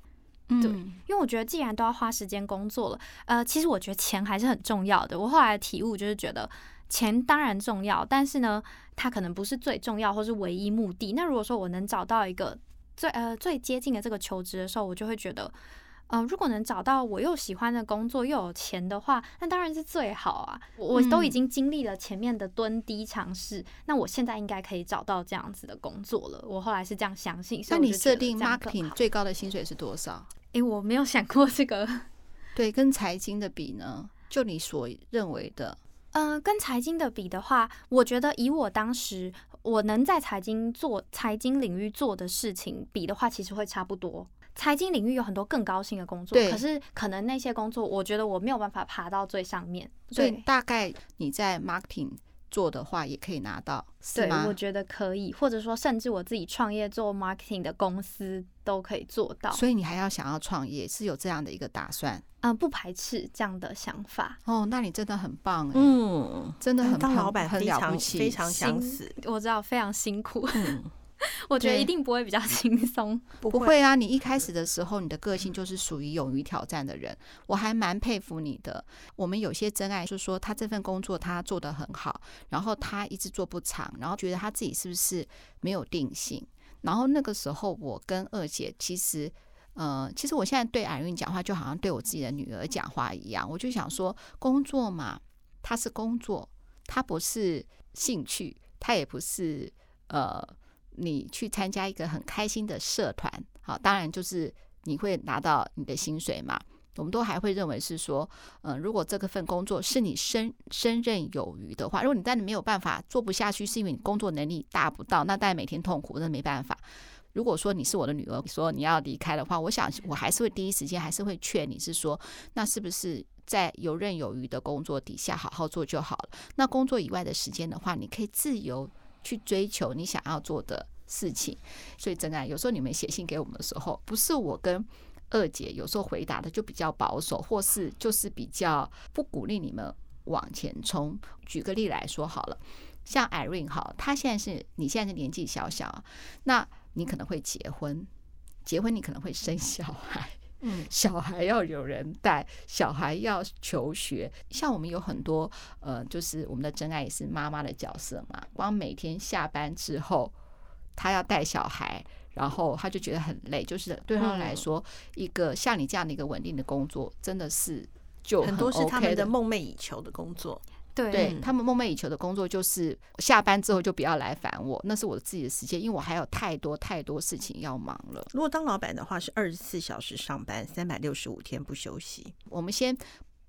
对，因为我觉得既然都要花时间工作了，呃，其实我觉得钱还是很重要的。我后来的体悟就是觉得钱当然重要，但是呢，它可能不是最重要或是唯一目的。那如果说我能找到一个最呃最接近的这个求职的时候，我就会觉得。嗯、呃，如果能找到我又喜欢的工作又有钱的话，那当然是最好啊！我都已经经历了前面的蹲低尝试，嗯，那我现在应该可以找到这样子的工作了。我后来是这样相信。那你设定 marketing 最高的薪水是多少？诶、欸，我没有想过这个。(laughs) 对，跟财经的比呢？就你所认为的，嗯、呃，跟财经的比的话，我觉得以我当时我能在财经做财经领域做的事情比的话，其实会差不多。财经领域有很多更高薪的工作，可是可能那些工作，我觉得我没有办法爬到最上面。所以大概你在 marketing 做的话，也可以拿到，对，我觉得可以，或者说甚至我自己创业做 marketing 的公司都可以做到。所以你还要想要创业，是有这样的一个打算？嗯，不排斥这样的想法。哦，那你真的很棒哎，嗯，真的很当老板很了不起，非常想死。我知道非常辛苦。(laughs) 嗯 (laughs) 我觉得一定不会比较 (laughs) 轻松，不会啊！你一开始的时候，你的个性就是属于勇于挑战的人，我还蛮佩服你的。我们有些真爱就是说，他这份工作他做得很好，然后他一直做不长，然后觉得他自己是不是没有定性。然后那个时候，我跟二姐其实，呃，其实我现在对 Irene 讲话，就好像对我自己的女儿讲话一样。我就想说，工作嘛，它是工作，它不是兴趣，它也不是呃。你去参加一个很开心的社团，好，当然就是你会拿到你的薪水嘛。我们都还会认为是说，嗯、如果这个份工作是你胜胜任有余的话，如果你但你没有办法做不下去，是因为你工作能力达不到，那当然每天痛苦，那没办法。如果说你是我的女儿，说你要离开的话，我想我还是会第一时间还是会劝你是说，那是不是在游刃有余的工作底下好好做就好了？那工作以外的时间的话，你可以自由。去追求你想要做的事情，所以真爱有时候你们写信给我们的时候，不是我跟二姐有时候回答的就比较保守，或是就是比较不鼓励你们往前冲。举个例来说好了，像 Irene 好，她现在是你现在是年纪小小，那你可能会结婚，结婚你可能会生小孩。嗯，小孩要有人带，小孩要求学。像我们有很多，呃，就是我们的真爱也是妈妈的角色嘛。光每天下班之后，他要带小孩，然后他就觉得很累。就是对他来说，一个像你这样的一个稳定的工作，真的是就很 OK 的，很多是他们的梦寐以求的工作。对，对他们梦寐以求的工作就是下班之后就不要来烦我，那是我自己的时间，因为我还有太多太多事情要忙了。如果当老板的话，是二十四小时上班，三百六十五天不休息。我们先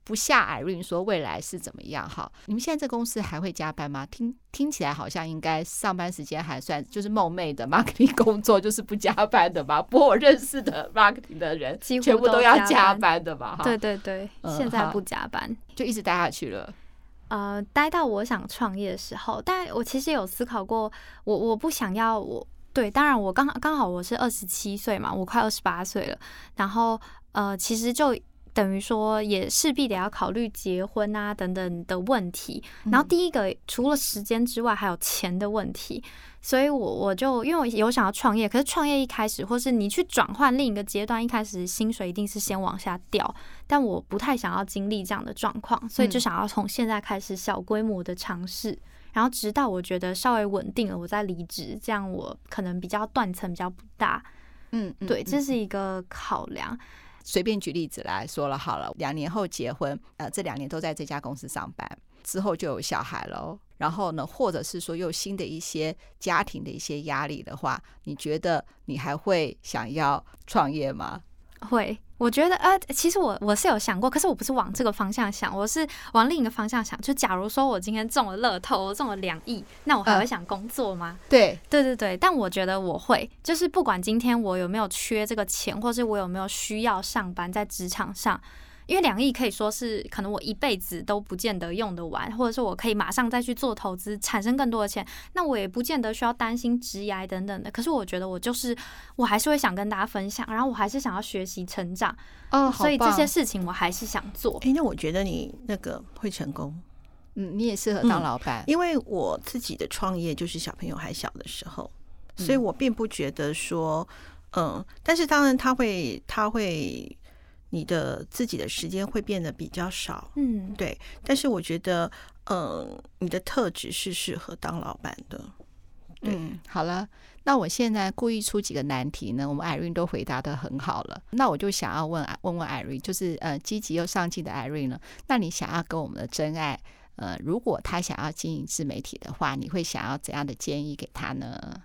不下 Irene 说未来是怎么样哈？你们现在这公司还会加班吗？听听起来好像应该上班时间还算就是梦寐的 (laughs) marketing 工作，就是不加班的吧？不过我认识的 (laughs) marketing 的人全部都要加班的吧？哈，对对对，现在不加班，嗯，就一直待下去了。呃，待到我想创业的时候，但我其实有思考过，我我不想要我对，当然我刚刚好我是二十七岁嘛，我快二十八岁了，然后呃，其实就等于说也势必得要考虑结婚啊等等的问题，然后第一个除了时间之外，还有钱的问题。所以我，我我就因为我有想要创业，可是创业一开始，或是你去转换另一个阶段，一开始薪水一定是先往下掉。但我不太想要经历这样的状况，所以就想要从现在开始小规模的尝试，然后直到我觉得稍微稳定了，我再离职，这样我可能比较断层比较不大。嗯，对，这是一个考量。随便举例子来说了好了，两年后结婚，呃，这两年都在这家公司上班。之后就有小孩喽，然后呢，或者是说又新的一些家庭的一些压力的话，你觉得你还会想要创业吗？会，我觉得呃，其实我我是有想过，可是我不是往这个方向想，我是往另一个方向想。就假如说我今天中了乐透，我中了两亿，那我还会想工作吗？呃、对，对对对。但我觉得我会，就是不管今天我有没有缺这个钱，或是我有没有需要上班在职场上。因为两亿可以说是可能我一辈子都不见得用得完，或者是我可以马上再去做投资，产生更多的钱，那我也不见得需要担心职涯等等的。可是我觉得我就是我还是会想跟大家分享，然后我还是想要学习成长，哦，所以这些事情我还是想做。哎，那我觉得你那个会成功，嗯，你也适合当老板，嗯，因为我自己的创业就是小朋友还小的时候，所以我并不觉得说，嗯，但是当然他会，他会。你的自己的时间会变得比较少，嗯，对。但是我觉得，嗯，你的特质是适合当老板的。嗯，好了，那我现在故意出几个难题呢，我们 Irene 都回答的很好了。那我就想要问问问 Irene，就是呃，积极又上进的 Irene 呢？那你想要跟我们的真爱，呃，如果他想要经营自媒体的话，你会想要怎样的建议给他呢？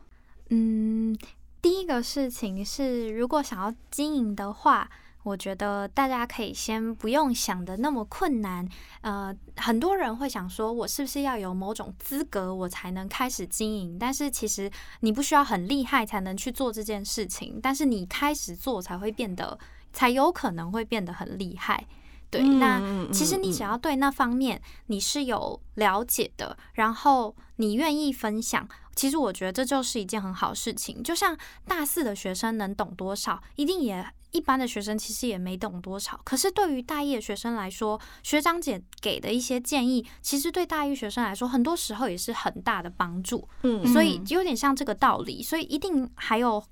嗯，第一个事情是，如果想要经营的话。我觉得大家可以先不用想的那么困难。呃，很多人会想说，我是不是要有某种资格，我才能开始经营？但是其实你不需要很厉害才能去做这件事情，但是你开始做才会变得，才有可能会变得很厉害。对，那其实你只要对那方面你是有了解的，然后你愿意分享，其实我觉得这就是一件很好事情。就像大四的学生能懂多少，一定也一般的学生其实也没懂多少。可是对于大一的学生来说，学长姐给的一些建议，其实对大一学生来说，很多时候也是很大的帮助。嗯，所以有点像这个道理，所以一定还有。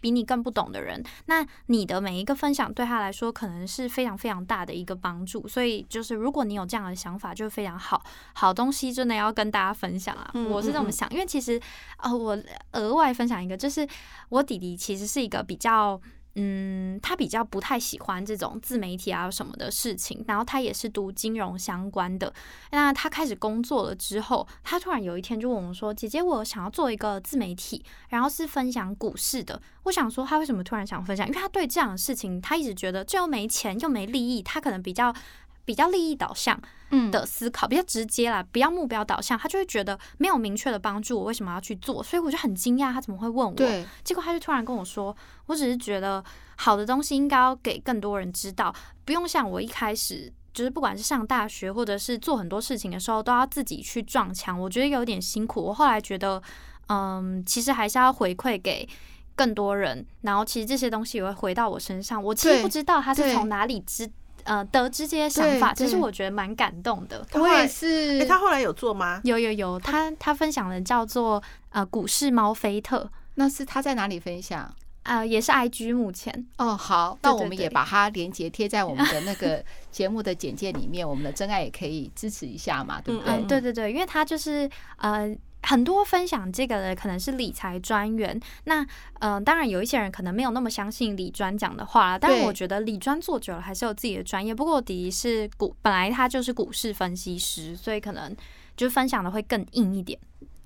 比你更不懂的人，那你的每一个分享对他来说可能是非常非常大的一个帮助。所以就是如果你有这样的想法，就非常好。好东西真的要跟大家分享啊！我是这么想，因为其实呃，我额外分享一个，就是我弟弟其实是一个比较。嗯，他比较不太喜欢这种自媒体啊什么的事情，然后他也是读金融相关的。那他开始工作了之后，他突然有一天就问我们说：“姐姐，我想要做一个自媒体，然后是分享股市的。”我想说，他为什么突然想分享？因为他对这样的事情，他一直觉得这又没钱又没利益，他可能比较。比较利益导向的思考，比较直接啦，比较目标导向，他就会觉得没有明确的帮助，我为什么要去做？所以我就很惊讶，他怎么会问我？对，结果他就突然跟我说，我只是觉得好的东西应该要给更多人知道，不用像我一开始就是不管是上大学或者是做很多事情的时候都要自己去撞墙，我觉得有点辛苦。我后来觉得，嗯，其实还是要回馈给更多人，然后其实这些东西也会回到我身上。我其实不知道他是从哪里知。呃，得知这些想法，其实我觉得蛮感动的。我也是。哎，他后来有做吗？有有有，他他分享的叫做呃股市猫菲特，那是他在哪里分享？呃，也是 IG 目前。哦，好，那我们也把它连接贴在我们的那个节目的简介里面，我们的真爱也可以支持一下嘛，对不对？(laughs) 嗯，对对对，因为他就是呃。很多分享这个的可能是理财专员，那嗯、呃，当然有一些人可能没有那么相信理专讲的话，但是我觉得理专做久了还是有自己的专业。不过我弟弟是股，本来他就是股市分析师，所以可能就分享的会更硬一点。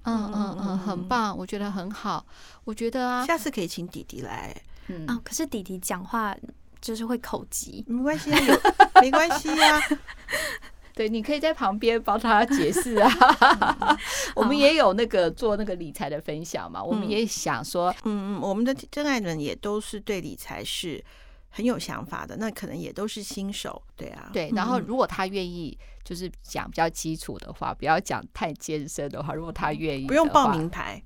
嗯嗯嗯，很棒，我觉得很好。我觉得啊，下次可以请弟弟来。嗯啊，可是弟弟讲话就是会口急，没关系啊，没关系啊。对，你可以在旁边帮他解释啊。(laughs) 我们也有那个做那个理财的分享嘛，我们也想说，嗯嗯，我们的真爱人也都是对理财是很有想法的，那可能也都是新手，对啊，对。然后如果他愿意，就是讲比较基础的话，不要讲太艰深的话。如果他愿意，不用报名牌，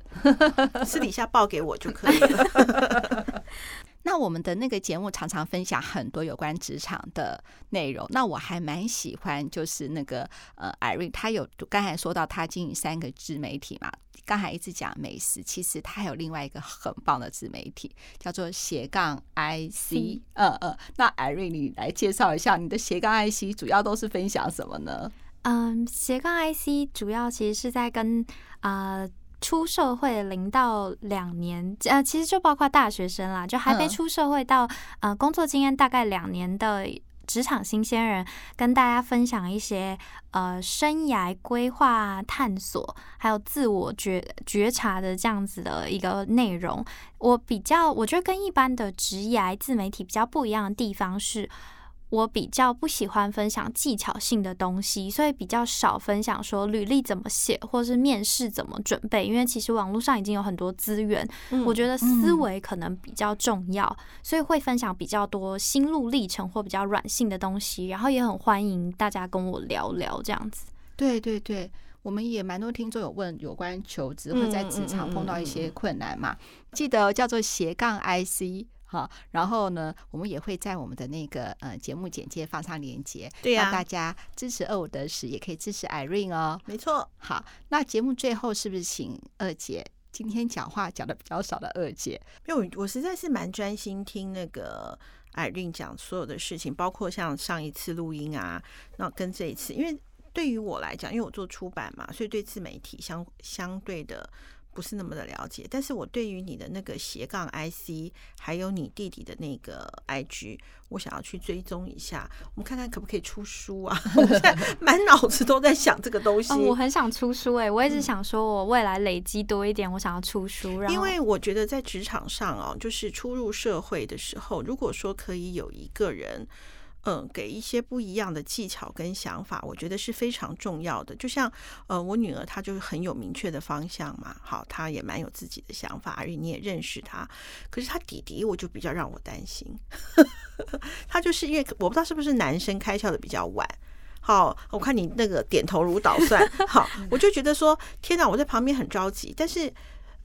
私底下报给我就可以了。(laughs) 那我们的那个节目常常分享很多有关职场的内容。那我还蛮喜欢，就是那个呃，Irene，他有刚才说到他经营三个自媒体嘛，刚才一直讲美食，其实他还有另外一个很棒的自媒体，叫做斜杠 IC。嗯嗯，那 Irene，你来介绍一下你的斜杠 IC 主要都是分享什么呢？嗯，斜杠 IC 主要其实是在跟啊。呃出社会零到两年，呃，其实就包括大学生啦，就还没出社会到呃工作经验大概两年的职场新鲜人，跟大家分享一些呃生涯规划探索，还有自我觉觉察的这样子的一个内容。我比较，我觉得跟一般的职涯自媒体比较不一样的地方是。我比较不喜欢分享技巧性的东西，所以比较少分享说履历怎么写，或是面试怎么准备。因为其实网络上已经有很多资源，嗯、我觉得思维可能比较重要，嗯、所以会分享比较多心路历程或比较软性的东西。然后也很欢迎大家跟我聊聊这样子。对对对，我们也蛮多听众有问有关求职或在职场碰到一些困难嘛，记得叫做斜杠 IC。好，然后呢，我们也会在我们的那个呃节目简介放上链接，对呀、啊，让大家支持二五得十，也可以支持 Irene 哦。没错。好，那节目最后是不是请二姐今天讲话讲的比较少的二姐？因为我实在是蛮专心听那个 Irene 讲所有的事情，包括像上一次录音啊，那跟这一次，因为对于我来讲，因为我做出版嘛，所以对自媒体相相对的。不是那么的了解，但是我对于你的那个斜杠 IC，还有你弟弟的那个 IG，我想要去追踪一下，我们看看可不可以出书啊？(laughs) 我现在 (laughs) 满脑子都在想这个东西。哦、我很想出书哎、欸，我一直想说，我未来累积多一点，我想要出书。因为我觉得在职场上哦，就是初入社会的时候，如果说可以有一个人。嗯，给一些不一样的技巧跟想法，我觉得是非常重要的。就像呃，我女儿她就是很有明确的方向嘛，好，她也蛮有自己的想法，而且你也认识她。可是她弟弟，我就比较让我担心，(laughs) 他就是因为我不知道是不是男生开窍的比较晚。好，我看你那个点头如捣蒜，(laughs) 好，我就觉得说，天哪，我在旁边很着急，但是。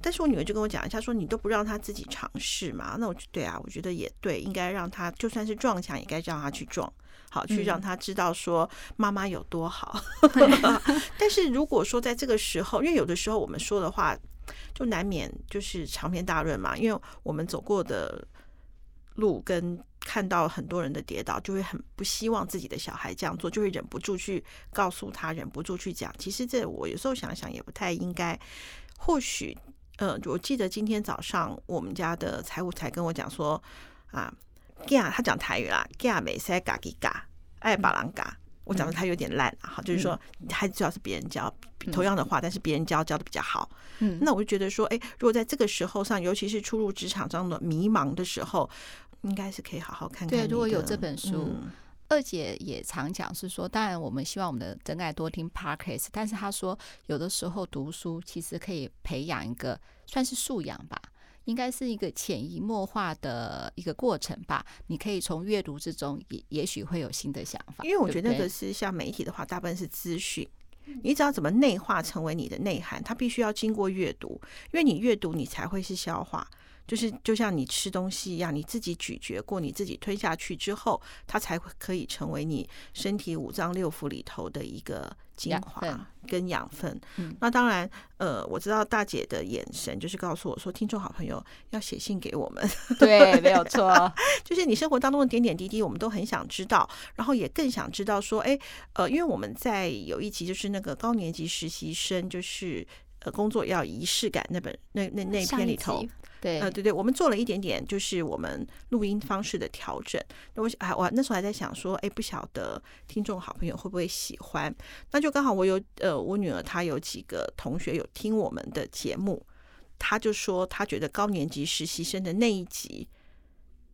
但是我女儿就跟我讲一下，说你都不让她自己尝试嘛？那我就对啊，我觉得也对，应该让她就算是撞墙，也该让她去撞，好，去让她知道说妈妈有多好。(laughs) 但是如果说在这个时候，因为有的时候我们说的话就难免就是长篇大论嘛，因为我们走过的路跟看到很多人的跌倒，就会很不希望自己的小孩这样做，就会忍不住去告诉他，忍不住去讲。其实这我有时候想想也不太应该，或许。嗯，我记得今天早上我们家的财务才跟我讲说啊，嘎，他讲台语啦，嘎美塞嘎吉嘎，爱巴郎嘎。我讲的他有点烂哈，就是说孩子最好是别人教同样的话，但是别人教教的比较好。嗯，那我就觉得说，哎，如果在这个时候上，尤其是初入职场中的迷茫的时候，应该是可以好好看看。对，如果有这本书。嗯二姐也常讲是说，当然我们希望我们的真爱多听 Podcast，但是她说有的时候读书其实可以培养一个算是素养吧，应该是一个潜移默化的一个过程吧。你可以从阅读之中也也许会有新的想法。因为我觉得那个是像媒体的话，大部分是资讯，你只要怎么内化成为你的内涵，它必须要经过阅读，因为你阅读你才会是消化。就是就像你吃东西一样，你自己咀嚼过，你自己吞下去之后，它才会可以成为你身体五脏六腑里头的一个精华跟养分。嗯，那当然，呃，我知道大姐的眼神就是告诉我说，听众好朋友要写信给我们。对，没有错，(laughs) 就是你生活当中的点点滴滴，我们都很想知道，然后也更想知道说，哎，呃，因为我们在有一集就是那个高年级实习生，就是呃工作要仪式感那本那那那篇里头。对，呃，对对，我们做了一点点，就是我们录音方式的调整。那我哎，我那时候还在想说，哎，不晓得听众好朋友会不会喜欢？那就刚好我有呃，我女儿她有几个同学有听我们的节目，她就说她觉得高年级实习生的那一集，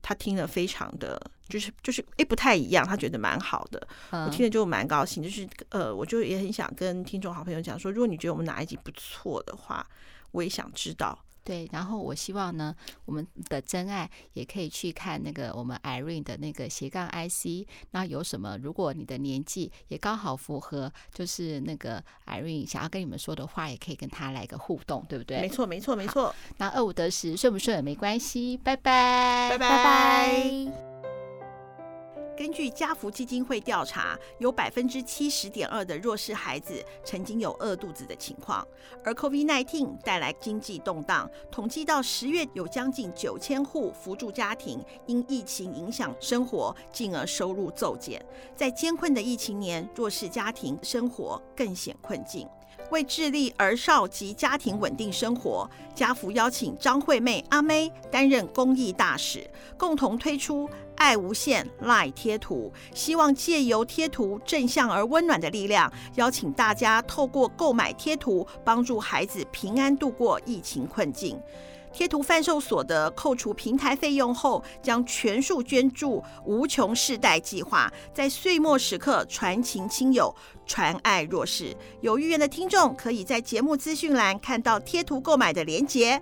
他听了非常的，就是就是哎不太一样，他觉得蛮好的。我听了就蛮高兴，就是呃，我就也很想跟听众好朋友讲说，如果你觉得我们哪一集不错的话，我也想知道。对，然后我希望呢，我们的真爱也可以去看那个我们 Irene 的那个斜杠 IC。那有什么？如果你的年纪也刚好符合，就是那个 Irene 想要跟你们说的话，也可以跟他来个互动，对不对？没错，没错，没错。那二五得十，顺不顺也没关系，拜拜，拜拜。拜拜。根据家福基金会调查，有百分之七十点二的弱势孩子曾经有饿肚子的情况，而 COVID-19 带来经济动荡，统计到十月有将近九千户扶助家庭因疫情影响生活，进而收入骤减。在艰困的疫情年，弱势家庭生活更显困境。为致力儿少及家庭稳定生活，家福邀请张惠妹阿妹担任公益大使，共同推出“爱无限 LINE 贴图”，希望借由贴图正向而温暖的力量，邀请大家透过购买贴图，帮助孩子平安度过疫情困境。贴图贩售所得扣除平台费用后，将全数捐助无穷世代计划，在岁末时刻传情亲友，传爱弱势。有意愿的听众可以在节目资讯栏看到贴图购买的连结。